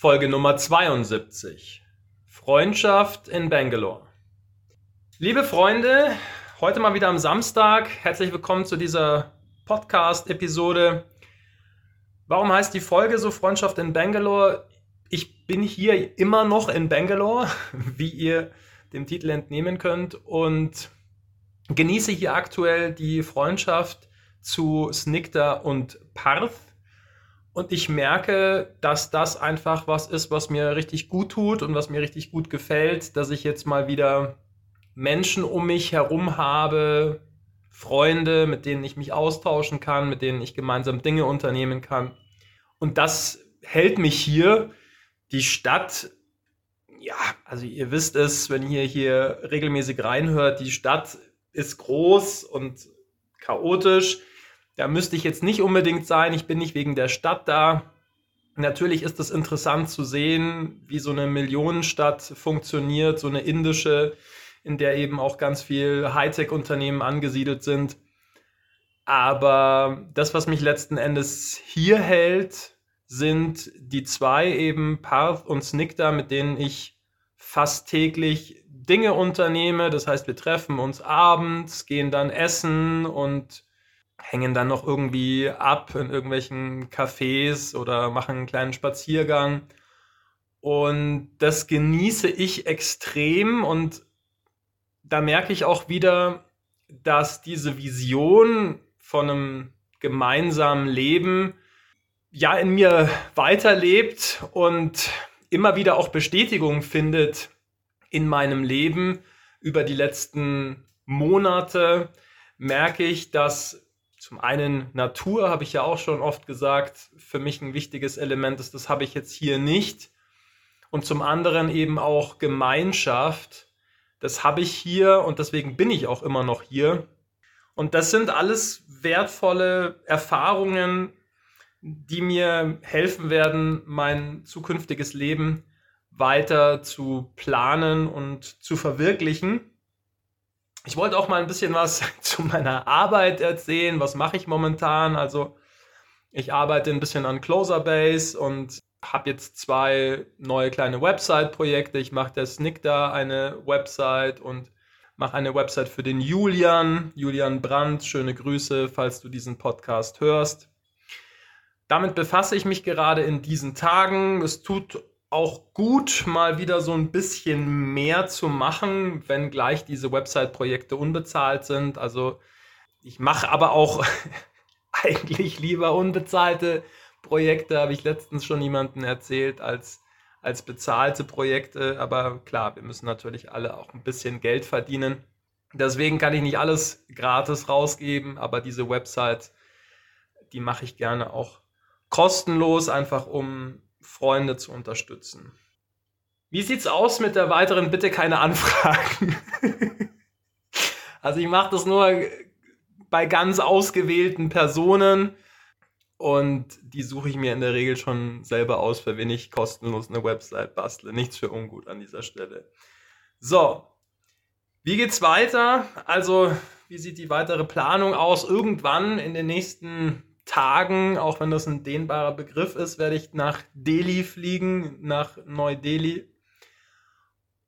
Folge Nummer 72. Freundschaft in Bangalore. Liebe Freunde, heute mal wieder am Samstag. Herzlich willkommen zu dieser Podcast-Episode. Warum heißt die Folge so Freundschaft in Bangalore? Ich bin hier immer noch in Bangalore, wie ihr dem Titel entnehmen könnt, und genieße hier aktuell die Freundschaft zu Snikta und Parth und ich merke, dass das einfach was ist, was mir richtig gut tut und was mir richtig gut gefällt, dass ich jetzt mal wieder Menschen um mich herum habe, Freunde, mit denen ich mich austauschen kann, mit denen ich gemeinsam Dinge unternehmen kann. Und das hält mich hier. Die Stadt, ja, also ihr wisst es, wenn ihr hier regelmäßig reinhört, die Stadt ist groß und chaotisch. Da müsste ich jetzt nicht unbedingt sein. Ich bin nicht wegen der Stadt da. Natürlich ist es interessant zu sehen, wie so eine Millionenstadt funktioniert, so eine indische, in der eben auch ganz viel Hightech-Unternehmen angesiedelt sind. Aber das, was mich letzten Endes hier hält, sind die zwei eben, Parth und Snikta, mit denen ich fast täglich Dinge unternehme. Das heißt, wir treffen uns abends, gehen dann essen und hängen dann noch irgendwie ab in irgendwelchen Cafés oder machen einen kleinen Spaziergang. Und das genieße ich extrem und da merke ich auch wieder, dass diese Vision von einem gemeinsamen Leben ja in mir weiterlebt und immer wieder auch Bestätigung findet in meinem Leben über die letzten Monate merke ich, dass zum einen Natur, habe ich ja auch schon oft gesagt, für mich ein wichtiges Element ist, das habe ich jetzt hier nicht. Und zum anderen eben auch Gemeinschaft, das habe ich hier und deswegen bin ich auch immer noch hier. Und das sind alles wertvolle Erfahrungen, die mir helfen werden, mein zukünftiges Leben weiter zu planen und zu verwirklichen. Ich wollte auch mal ein bisschen was zu meiner Arbeit erzählen. Was mache ich momentan? Also, ich arbeite ein bisschen an Closer Base und habe jetzt zwei neue kleine Website-Projekte. Ich mache der Snick da eine Website und mache eine Website für den Julian, Julian Brandt. Schöne Grüße, falls du diesen Podcast hörst. Damit befasse ich mich gerade in diesen Tagen. Es tut auch gut, mal wieder so ein bisschen mehr zu machen, wenn gleich diese Website-Projekte unbezahlt sind. Also ich mache aber auch eigentlich lieber unbezahlte Projekte, habe ich letztens schon jemandem erzählt, als, als bezahlte Projekte. Aber klar, wir müssen natürlich alle auch ein bisschen Geld verdienen. Deswegen kann ich nicht alles gratis rausgeben, aber diese Website, die mache ich gerne auch kostenlos, einfach um Freunde zu unterstützen. Wie sieht's aus mit der weiteren Bitte keine Anfragen? also ich mache das nur bei ganz ausgewählten Personen und die suche ich mir in der Regel schon selber aus, für wen ich kostenlos eine Website bastle. Nichts für ungut an dieser Stelle. So, wie geht's weiter? Also, wie sieht die weitere Planung aus? Irgendwann in den nächsten Tagen, auch wenn das ein dehnbarer Begriff ist, werde ich nach Delhi fliegen, nach Neu-Delhi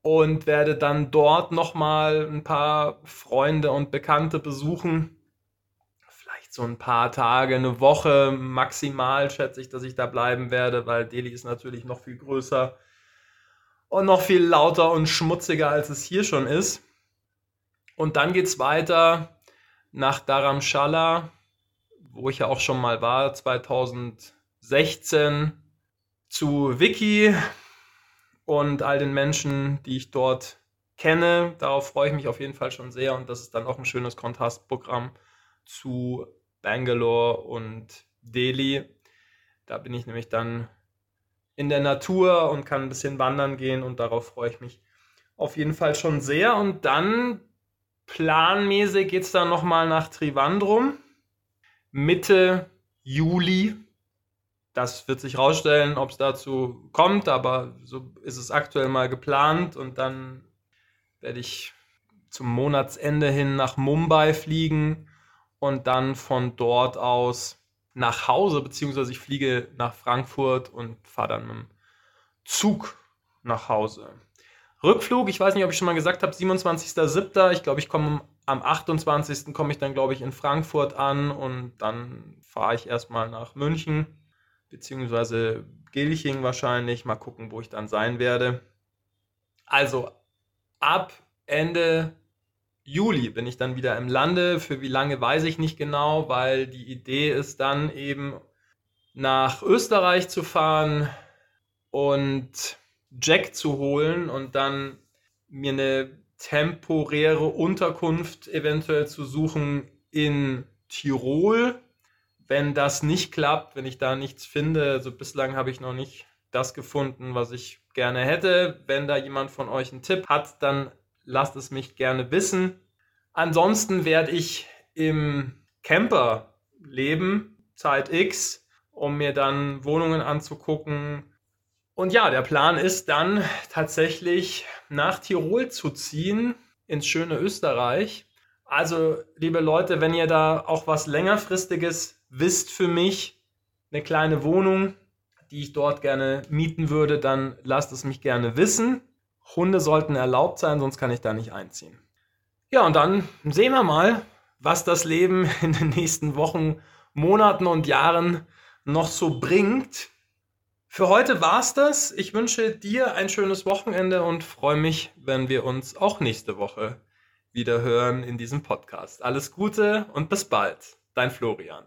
und werde dann dort nochmal ein paar Freunde und Bekannte besuchen. Vielleicht so ein paar Tage, eine Woche maximal schätze ich, dass ich da bleiben werde, weil Delhi ist natürlich noch viel größer und noch viel lauter und schmutziger, als es hier schon ist. Und dann geht es weiter nach Dharamshala wo ich ja auch schon mal war, 2016, zu Wiki und all den Menschen, die ich dort kenne. Darauf freue ich mich auf jeden Fall schon sehr und das ist dann auch ein schönes Kontrastprogramm zu Bangalore und Delhi. Da bin ich nämlich dann in der Natur und kann ein bisschen wandern gehen und darauf freue ich mich auf jeden Fall schon sehr. Und dann planmäßig geht es dann nochmal nach Trivandrum. Mitte Juli. Das wird sich rausstellen, ob es dazu kommt, aber so ist es aktuell mal geplant und dann werde ich zum Monatsende hin nach Mumbai fliegen und dann von dort aus nach Hause, beziehungsweise ich fliege nach Frankfurt und fahre dann mit dem Zug nach Hause. Rückflug, ich weiß nicht, ob ich schon mal gesagt habe, 27.07. Ich glaube, ich komme am 28. komme ich dann, glaube ich, in Frankfurt an und dann fahre ich erstmal nach München, beziehungsweise Gilching wahrscheinlich. Mal gucken, wo ich dann sein werde. Also ab Ende Juli bin ich dann wieder im Lande. Für wie lange weiß ich nicht genau, weil die Idee ist dann eben nach Österreich zu fahren und Jack zu holen und dann mir eine temporäre Unterkunft eventuell zu suchen in Tirol. Wenn das nicht klappt, wenn ich da nichts finde, also bislang habe ich noch nicht das gefunden, was ich gerne hätte. Wenn da jemand von euch einen Tipp hat, dann lasst es mich gerne wissen. Ansonsten werde ich im Camper leben, Zeit X, um mir dann Wohnungen anzugucken. Und ja, der Plan ist dann tatsächlich nach Tirol zu ziehen, ins schöne Österreich. Also, liebe Leute, wenn ihr da auch was längerfristiges wisst für mich, eine kleine Wohnung, die ich dort gerne mieten würde, dann lasst es mich gerne wissen. Hunde sollten erlaubt sein, sonst kann ich da nicht einziehen. Ja, und dann sehen wir mal, was das Leben in den nächsten Wochen, Monaten und Jahren noch so bringt. Für heute war's das. Ich wünsche dir ein schönes Wochenende und freue mich, wenn wir uns auch nächste Woche wieder hören in diesem Podcast. Alles Gute und bis bald. Dein Florian.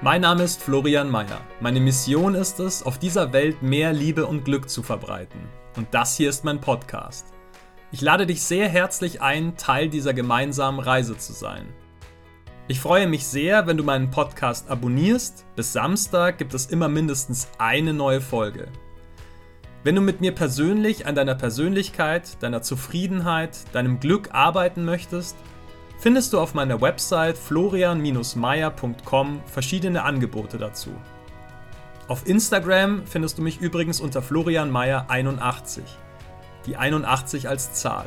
Mein Name ist Florian Mayer. Meine Mission ist es, auf dieser Welt mehr Liebe und Glück zu verbreiten. Und das hier ist mein Podcast. Ich lade dich sehr herzlich ein, Teil dieser gemeinsamen Reise zu sein. Ich freue mich sehr, wenn du meinen Podcast abonnierst. Bis Samstag gibt es immer mindestens eine neue Folge. Wenn du mit mir persönlich an deiner Persönlichkeit, deiner Zufriedenheit, deinem Glück arbeiten möchtest, findest du auf meiner Website florian-meier.com verschiedene Angebote dazu. Auf Instagram findest du mich übrigens unter florianmeier81. Die 81 als Zahl.